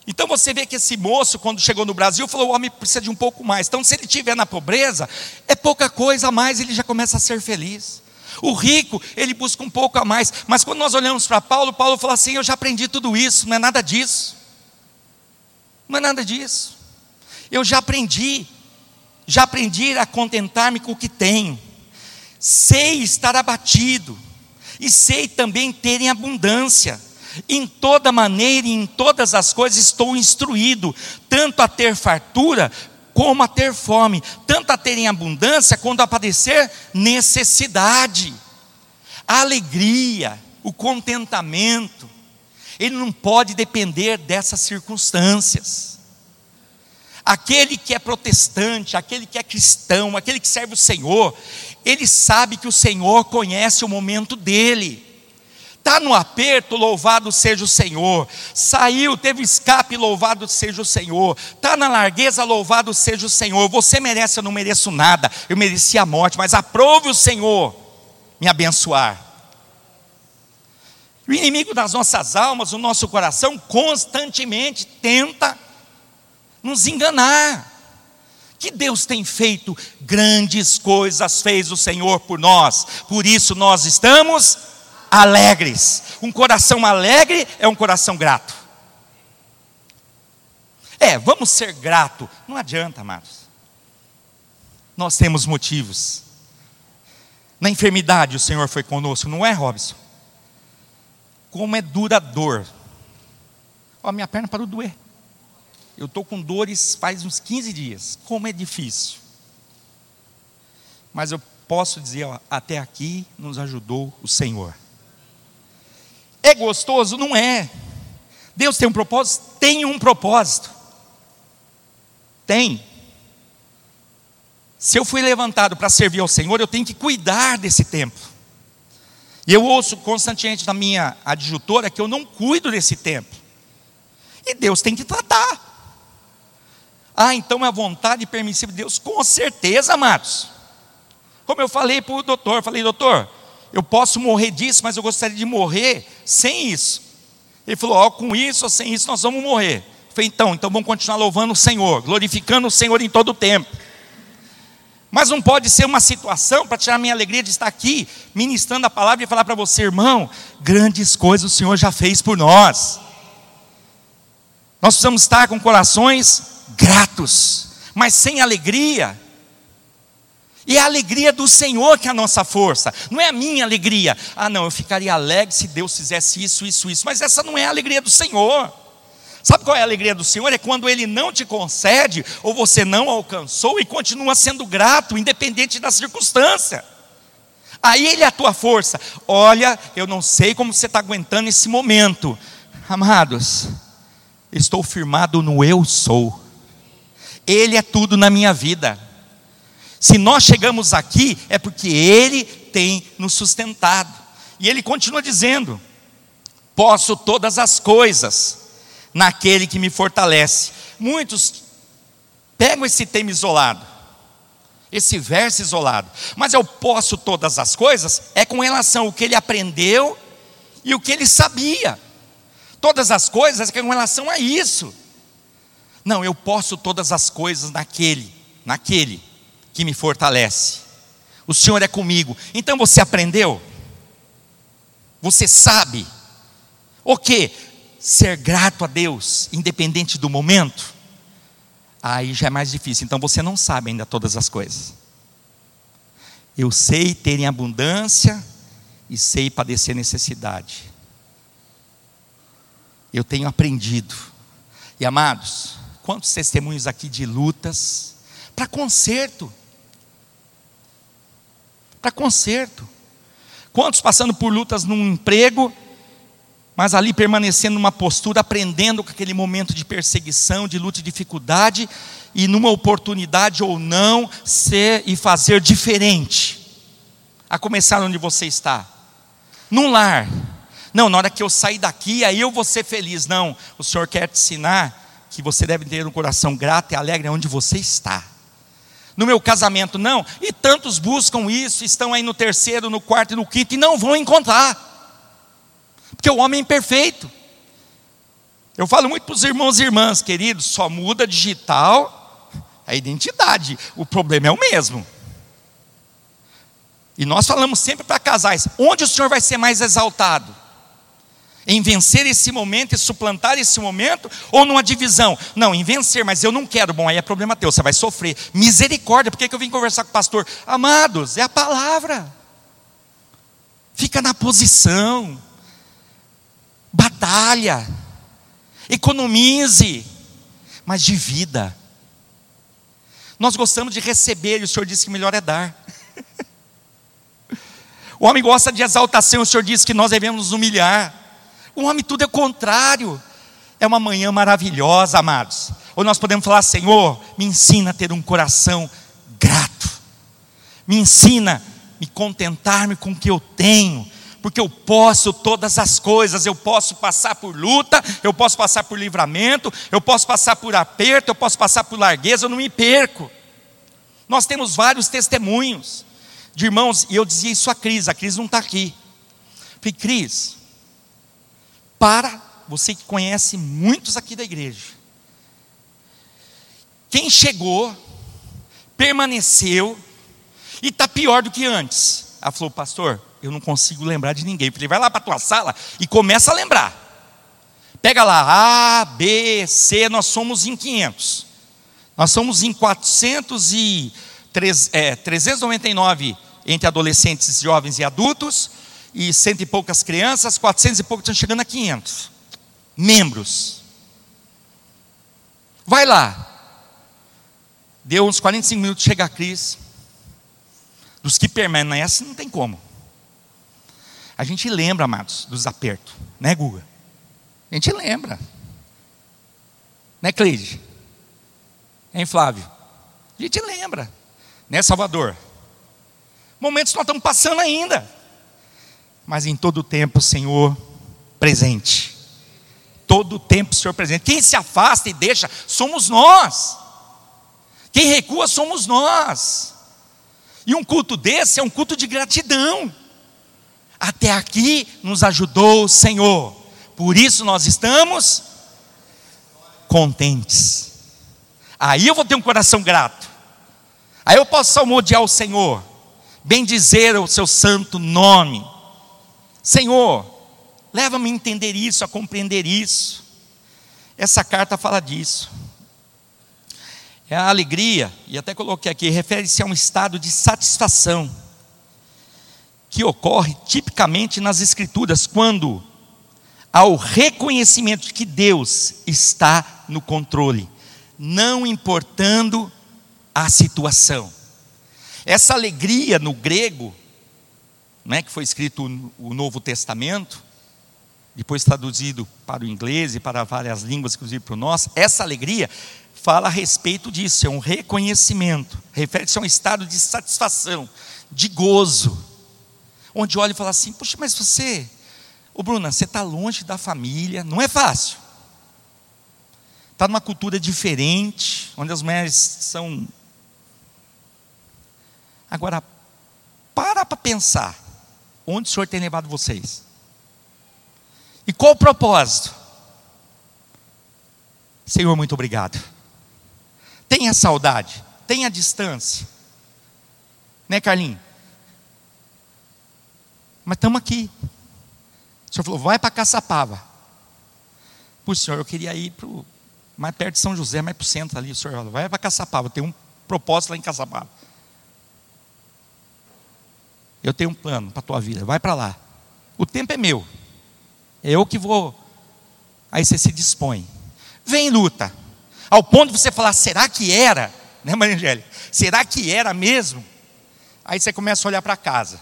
Então você vê que esse moço, quando chegou no Brasil, falou: o homem precisa de um pouco mais. Então, se ele estiver na pobreza, é pouca coisa a mais, ele já começa a ser feliz. O rico, ele busca um pouco a mais. Mas quando nós olhamos para Paulo, Paulo fala assim: Eu já aprendi tudo isso, não é nada disso. Não é nada disso. Eu já aprendi, já aprendi a contentar-me com o que tenho. Sei estar abatido, e sei também ter em abundância. Em toda maneira e em todas as coisas estou instruído, tanto a ter fartura como a ter fome, tanto a ter em abundância quanto a padecer necessidade. A alegria, o contentamento, ele não pode depender dessas circunstâncias. Aquele que é protestante, aquele que é cristão, aquele que serve o Senhor, ele sabe que o Senhor conhece o momento dele. Está no aperto, louvado seja o Senhor. Saiu, teve escape, louvado seja o Senhor. Está na largueza, louvado seja o Senhor. Você merece, eu não mereço nada. Eu mereci a morte, mas aprove o Senhor me abençoar. O inimigo das nossas almas, o nosso coração, constantemente tenta nos enganar. Que Deus tem feito grandes coisas, fez o Senhor por nós, por isso nós estamos alegres. Um coração alegre é um coração grato. É, vamos ser grato. Não adianta, amados. Nós temos motivos. Na enfermidade o Senhor foi conosco, não é, Robson? Como é dura a dor. Ó, minha perna parou de doer. Eu estou com dores faz uns 15 dias. Como é difícil. Mas eu posso dizer, ó, até aqui nos ajudou o Senhor. É gostoso? Não é. Deus tem um propósito? Tem um propósito. Tem. Se eu fui levantado para servir ao Senhor, eu tenho que cuidar desse tempo. E eu ouço constantemente da minha adjutora que eu não cuido desse tempo. E Deus tem que tratar. Ah, então é a vontade permissível de Deus? Com certeza, amados. Como eu falei para o doutor, falei, doutor, eu posso morrer disso, mas eu gostaria de morrer sem isso. Ele falou: Ó, com isso ou sem isso nós vamos morrer. Eu falei: então, então vamos continuar louvando o Senhor, glorificando o Senhor em todo o tempo. Mas não pode ser uma situação para tirar minha alegria de estar aqui, ministrando a palavra e falar para você, irmão, grandes coisas o Senhor já fez por nós. Nós precisamos estar com corações gratos, mas sem alegria. E é a alegria do Senhor que é a nossa força, não é a minha alegria. Ah, não, eu ficaria alegre se Deus fizesse isso, isso, isso, mas essa não é a alegria do Senhor. Sabe qual é a alegria do Senhor? É quando Ele não te concede, ou você não alcançou e continua sendo grato, independente da circunstância. Aí Ele é a tua força. Olha, eu não sei como você está aguentando esse momento, amados. Estou firmado no eu sou. Ele é tudo na minha vida. Se nós chegamos aqui, é porque Ele tem nos sustentado. E Ele continua dizendo: Posso todas as coisas naquele que me fortalece. Muitos pegam esse tema isolado, esse verso isolado, mas eu posso todas as coisas, é com relação ao que ele aprendeu e o que ele sabia. Todas as coisas é com relação a isso. Não, eu posso todas as coisas naquele, naquele que me fortalece. O Senhor é comigo. Então você aprendeu? Você sabe? O que? ser grato a Deus, independente do momento, aí já é mais difícil. Então você não sabe ainda todas as coisas. Eu sei ter em abundância e sei padecer necessidade. Eu tenho aprendido. E amados, quantos testemunhos aqui de lutas para conserto? Para conserto. Quantos passando por lutas num emprego mas ali permanecendo numa postura, aprendendo com aquele momento de perseguição, de luta e dificuldade, e numa oportunidade ou não, ser e fazer diferente, a começar onde você está, num lar. Não, na hora que eu sair daqui, aí eu vou ser feliz. Não, o Senhor quer te ensinar que você deve ter um coração grato e alegre onde você está. No meu casamento, não, e tantos buscam isso, estão aí no terceiro, no quarto e no quinto, e não vão encontrar. Porque o homem é imperfeito. Eu falo muito para os irmãos e irmãs, queridos, só muda digital a identidade. O problema é o mesmo. E nós falamos sempre para casais: onde o Senhor vai ser mais exaltado? Em vencer esse momento e suplantar esse momento, ou numa divisão? Não, em vencer, mas eu não quero. Bom, aí é problema teu, você vai sofrer. Misericórdia, por que eu vim conversar com o pastor? Amados, é a palavra. Fica na posição batalha, economize, mas de vida. Nós gostamos de receber, e o Senhor disse que melhor é dar. o homem gosta de exaltação, o Senhor disse que nós devemos humilhar. O homem tudo é o contrário. É uma manhã maravilhosa, amados. Ou nós podemos falar, Senhor, me ensina a ter um coração grato. Me ensina a me contentar-me com o que eu tenho porque eu posso todas as coisas, eu posso passar por luta, eu posso passar por livramento, eu posso passar por aperto, eu posso passar por largueza, eu não me perco. Nós temos vários testemunhos de irmãos, e eu dizia isso a Cris, a Cris não está aqui. Falei, Cris, para você que conhece muitos aqui da igreja, quem chegou, permaneceu, e está pior do que antes. Ela falou, pastor, eu não consigo lembrar de ninguém. Eu falei, vai lá para a tua sala e começa a lembrar. Pega lá, A, B, C, nós somos em 500. Nós somos em 400 e, é, 399 entre adolescentes, jovens e adultos, e cento e poucas crianças, 400 e poucos estão chegando a 500 membros. Vai lá. Deu uns 45 minutos, chega a Cris. Dos que permanecem, não tem como. A gente lembra, amados, dos apertos, né, Guga? A gente lembra. Né, Cleide? Hein, Flávio? A gente lembra. Né, Salvador? Momentos que nós estamos passando ainda. Mas em todo tempo, Senhor presente. Todo tempo, Senhor presente. Quem se afasta e deixa, somos nós. Quem recua, somos nós. E um culto desse é um culto de gratidão. Até aqui nos ajudou o Senhor. Por isso nós estamos contentes. Aí eu vou ter um coração grato. Aí eu posso salmodiar o Senhor, bendizer o seu santo nome. Senhor, leva-me a entender isso, a compreender isso. Essa carta fala disso. É a alegria, e até coloquei aqui, refere-se a um estado de satisfação que ocorre tipicamente nas Escrituras, quando há o reconhecimento de que Deus está no controle, não importando a situação. Essa alegria no grego, né, que foi escrito o Novo Testamento, depois traduzido para o inglês e para várias línguas, inclusive para o nosso, essa alegria fala a respeito disso, é um reconhecimento, refere-se a um estado de satisfação, de gozo, onde olha e fala assim: Poxa, mas você, ô Bruna, você está longe da família, não é fácil. Está numa cultura diferente, onde as mulheres são. Agora, para para pensar, onde o Senhor tem levado vocês? E qual o propósito? Senhor, muito obrigado. Tenha saudade, tenha distância. Né, Carlinhos? Mas estamos aqui. O senhor falou, vai para Caçapava. Por senhor, eu queria ir para mais perto de São José, mais para o centro ali. O senhor falou, vai para Caçapava, tem um propósito lá em Caçapava. Eu tenho um plano para a tua vida, vai para lá. O tempo é meu. É eu que vou. Aí você se dispõe. Vem luta. Ao ponto de você falar, será que era? Né, Maria Angélica? Será que era mesmo? Aí você começa a olhar para casa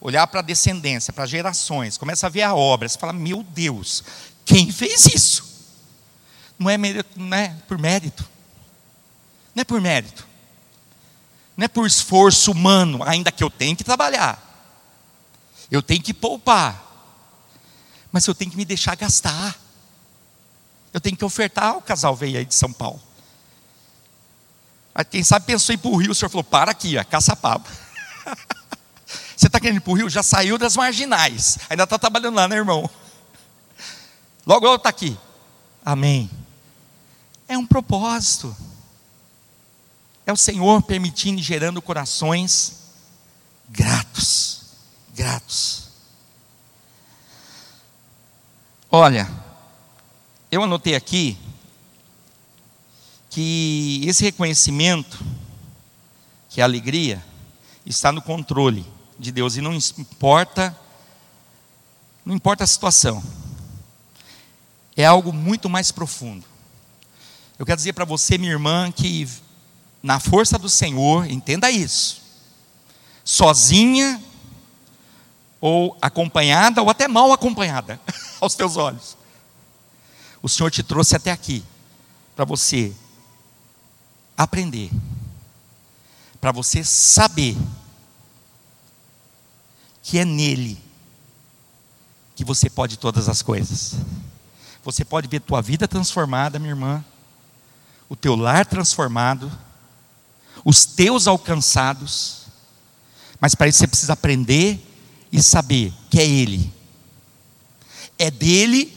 olhar para a descendência, para gerações, começa a ver a obra, você fala: Meu Deus, quem fez isso? Não é, mérito, não é por mérito, não é por mérito, não é por esforço humano, ainda que eu tenho que trabalhar, eu tenho que poupar, mas eu tenho que me deixar gastar, eu tenho que ofertar. O casal veio aí de São Paulo. Quem sabe pensou em ir para o Rio, o senhor falou: para aqui, ó, caça-paba. Você está querendo ir para o Rio? Já saiu das marginais. Ainda está trabalhando lá, né, irmão? Logo, logo está aqui. Amém. É um propósito. É o Senhor permitindo e gerando corações gratos. Gratos. Olha, eu anotei aqui que esse reconhecimento, que é a alegria, está no controle de Deus e não importa não importa a situação. É algo muito mais profundo. Eu quero dizer para você, minha irmã, que na força do Senhor, entenda isso. Sozinha ou acompanhada ou até mal acompanhada aos teus olhos. O Senhor te trouxe até aqui para você aprender, para você saber que é nele que você pode todas as coisas. Você pode ver tua vida transformada, minha irmã, o teu lar transformado, os teus alcançados, mas para isso você precisa aprender e saber que é Ele. É dele,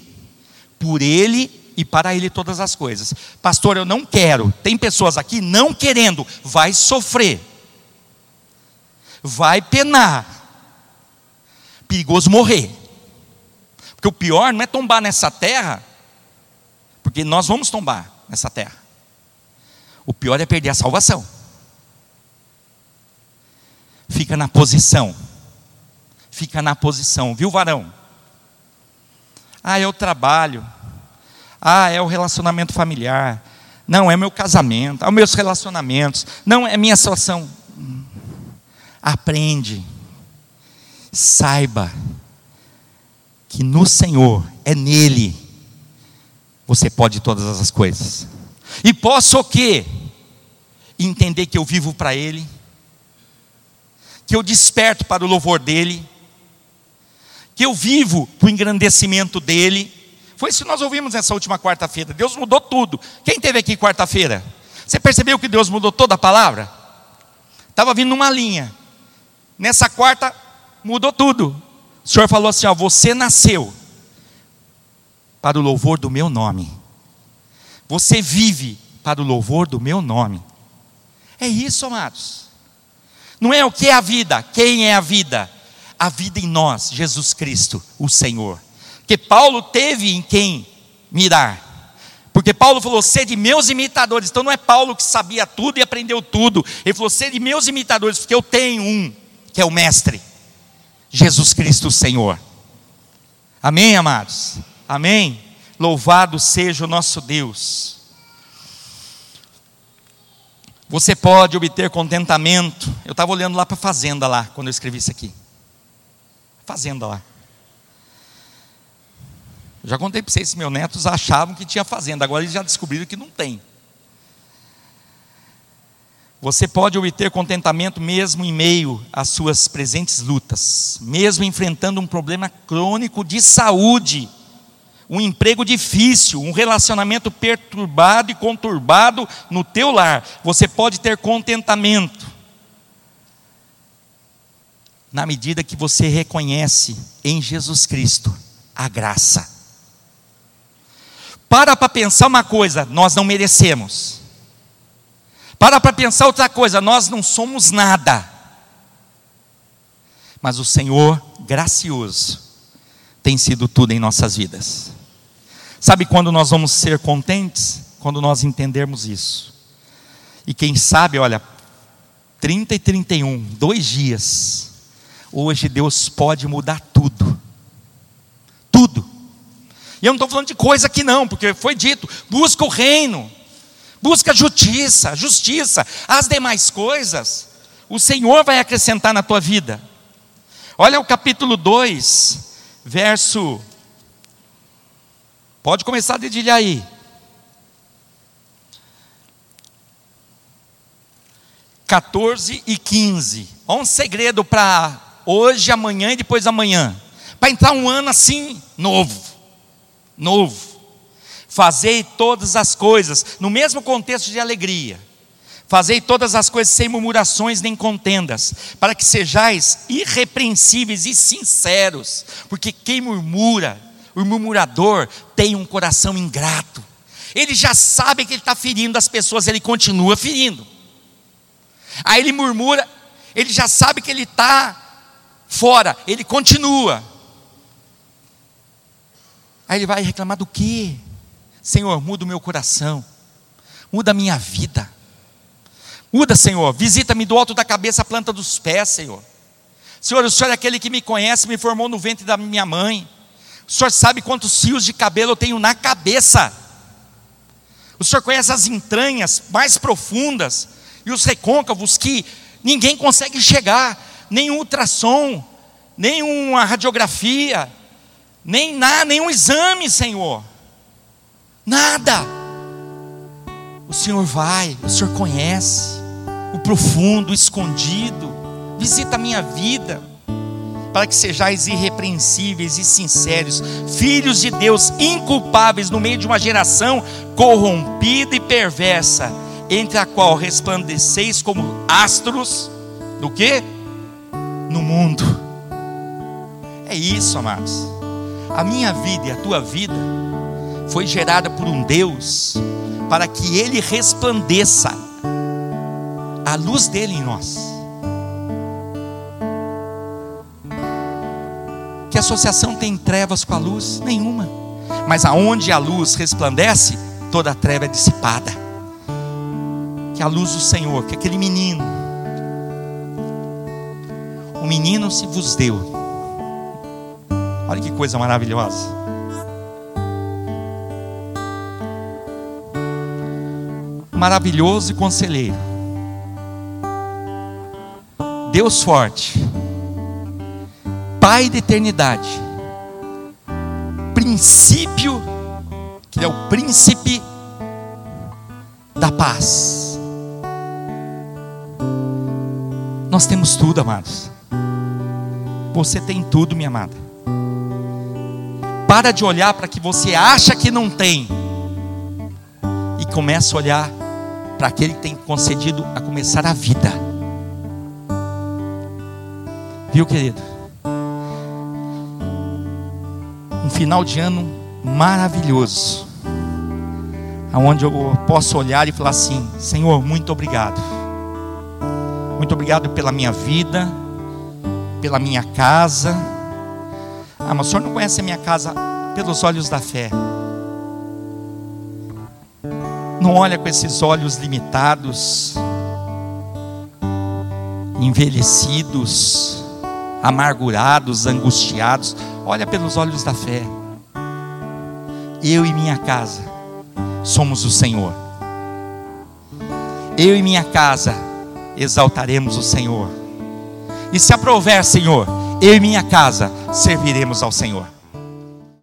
por Ele e para Ele todas as coisas. Pastor, eu não quero. Tem pessoas aqui não querendo, vai sofrer, vai penar, perigoso morrer. Porque o pior não é tombar nessa terra, porque nós vamos tombar nessa terra. O pior é perder a salvação. Fica na posição. Fica na posição, viu, varão? Ah, é o trabalho. Ah, é o relacionamento familiar. Não, é meu casamento, é meus relacionamentos. Não, é minha situação. Aprende saiba que no Senhor, é nele, você pode todas as coisas. E posso o quê? Entender que eu vivo para Ele, que eu desperto para o louvor dEle, que eu vivo para o engrandecimento dEle. Foi isso que nós ouvimos nessa última quarta-feira. Deus mudou tudo. Quem teve aqui quarta-feira? Você percebeu que Deus mudou toda a palavra? Estava vindo uma linha. Nessa quarta, mudou tudo. O Senhor falou assim: ó, você nasceu para o louvor do meu nome. Você vive para o louvor do meu nome. É isso, amados. Não é o que é a vida, quem é a vida? A vida em nós, Jesus Cristo, o Senhor. Que Paulo teve em quem mirar. Porque Paulo falou, sede meus imitadores. Então não é Paulo que sabia tudo e aprendeu tudo. Ele falou, sede meus imitadores, porque eu tenho um, que é o Mestre, Jesus Cristo, o Senhor. Amém, amados? Amém? Louvado seja o nosso Deus. Você pode obter contentamento. Eu estava olhando lá para a fazenda lá, quando eu escrevi isso aqui. Fazenda lá. Já contei para vocês, meus netos achavam que tinha fazenda, agora eles já descobriram que não tem. Você pode obter contentamento mesmo em meio às suas presentes lutas, mesmo enfrentando um problema crônico de saúde, um emprego difícil, um relacionamento perturbado e conturbado no teu lar. Você pode ter contentamento na medida que você reconhece em Jesus Cristo a graça. Para para pensar uma coisa, nós não merecemos. Para para pensar outra coisa, nós não somos nada. Mas o Senhor, gracioso, tem sido tudo em nossas vidas. Sabe quando nós vamos ser contentes? Quando nós entendermos isso. E quem sabe, olha, 30 e 31, dois dias, hoje Deus pode mudar tudo. Tudo. E eu não estou falando de coisa aqui não, porque foi dito: busca o reino, busca justiça, justiça, as demais coisas, o Senhor vai acrescentar na tua vida. Olha o capítulo 2, verso. Pode começar a dedilhar aí. Quatorze e quinze. Olha um segredo para hoje, amanhã e depois amanhã. Para entrar um ano assim, novo novo. Fazei todas as coisas, no mesmo contexto de alegria. Fazei todas as coisas sem murmurações nem contendas, para que sejais irrepreensíveis e sinceros, porque quem murmura, o murmurador, tem um coração ingrato. Ele já sabe que ele está ferindo as pessoas, ele continua ferindo. Aí ele murmura, ele já sabe que ele está fora, ele continua. Aí ele vai reclamar do quê? Senhor, muda o meu coração, muda a minha vida. Muda, Senhor, visita-me do alto da cabeça à planta dos pés, Senhor. Senhor, o Senhor é aquele que me conhece, me formou no ventre da minha mãe. O Senhor sabe quantos fios de cabelo eu tenho na cabeça. O Senhor conhece as entranhas mais profundas e os recôncavos que ninguém consegue chegar, nem um ultrassom, nem uma radiografia, nem nada, nenhum exame, Senhor. Nada. O Senhor vai, o Senhor conhece o profundo, o escondido. Visita a minha vida, para que sejais irrepreensíveis e sinceros, filhos de Deus, inculpáveis no meio de uma geração corrompida e perversa, entre a qual resplandeceis como astros do que? No mundo. É isso, amados. A minha vida e a tua vida foi gerada por um Deus para que Ele resplandeça a luz dele em nós. Que associação tem trevas com a luz? Nenhuma. Mas aonde a luz resplandece, toda a treva é dissipada. Que a luz do Senhor, que aquele menino, o menino se vos deu Olha que coisa maravilhosa. Maravilhoso e conselheiro. Deus forte. Pai da eternidade. Princípio, que é o príncipe da paz. Nós temos tudo, amados. Você tem tudo, minha amada. Para de olhar para que você acha que não tem. E começa a olhar para aquele que tem concedido a começar a vida. Viu, querido? Um final de ano maravilhoso. Aonde eu posso olhar e falar assim: Senhor, muito obrigado. Muito obrigado pela minha vida, pela minha casa. Ah, mas o senhor não conhece a minha casa pelos olhos da fé. Não olha com esses olhos limitados, envelhecidos, amargurados, angustiados. Olha pelos olhos da fé. Eu e minha casa somos o Senhor. Eu e minha casa exaltaremos o Senhor. E se aprover, Senhor, eu e minha casa serviremos ao Senhor.